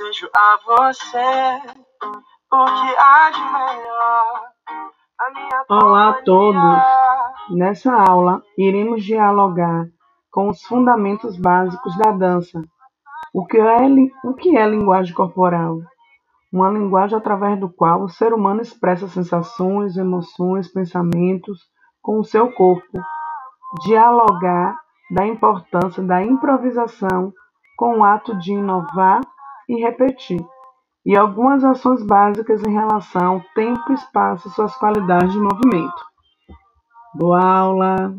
desejo a você o que há de melhor. A minha Olá a todos! Nessa aula, iremos dialogar com os fundamentos básicos da dança. O que é, o que é linguagem corporal? Uma linguagem através do qual o ser humano expressa sensações, emoções, pensamentos com o seu corpo. Dialogar da importância da improvisação com o ato de inovar e repetir. E algumas ações básicas em relação ao tempo, espaço e suas qualidades de movimento. Boa aula!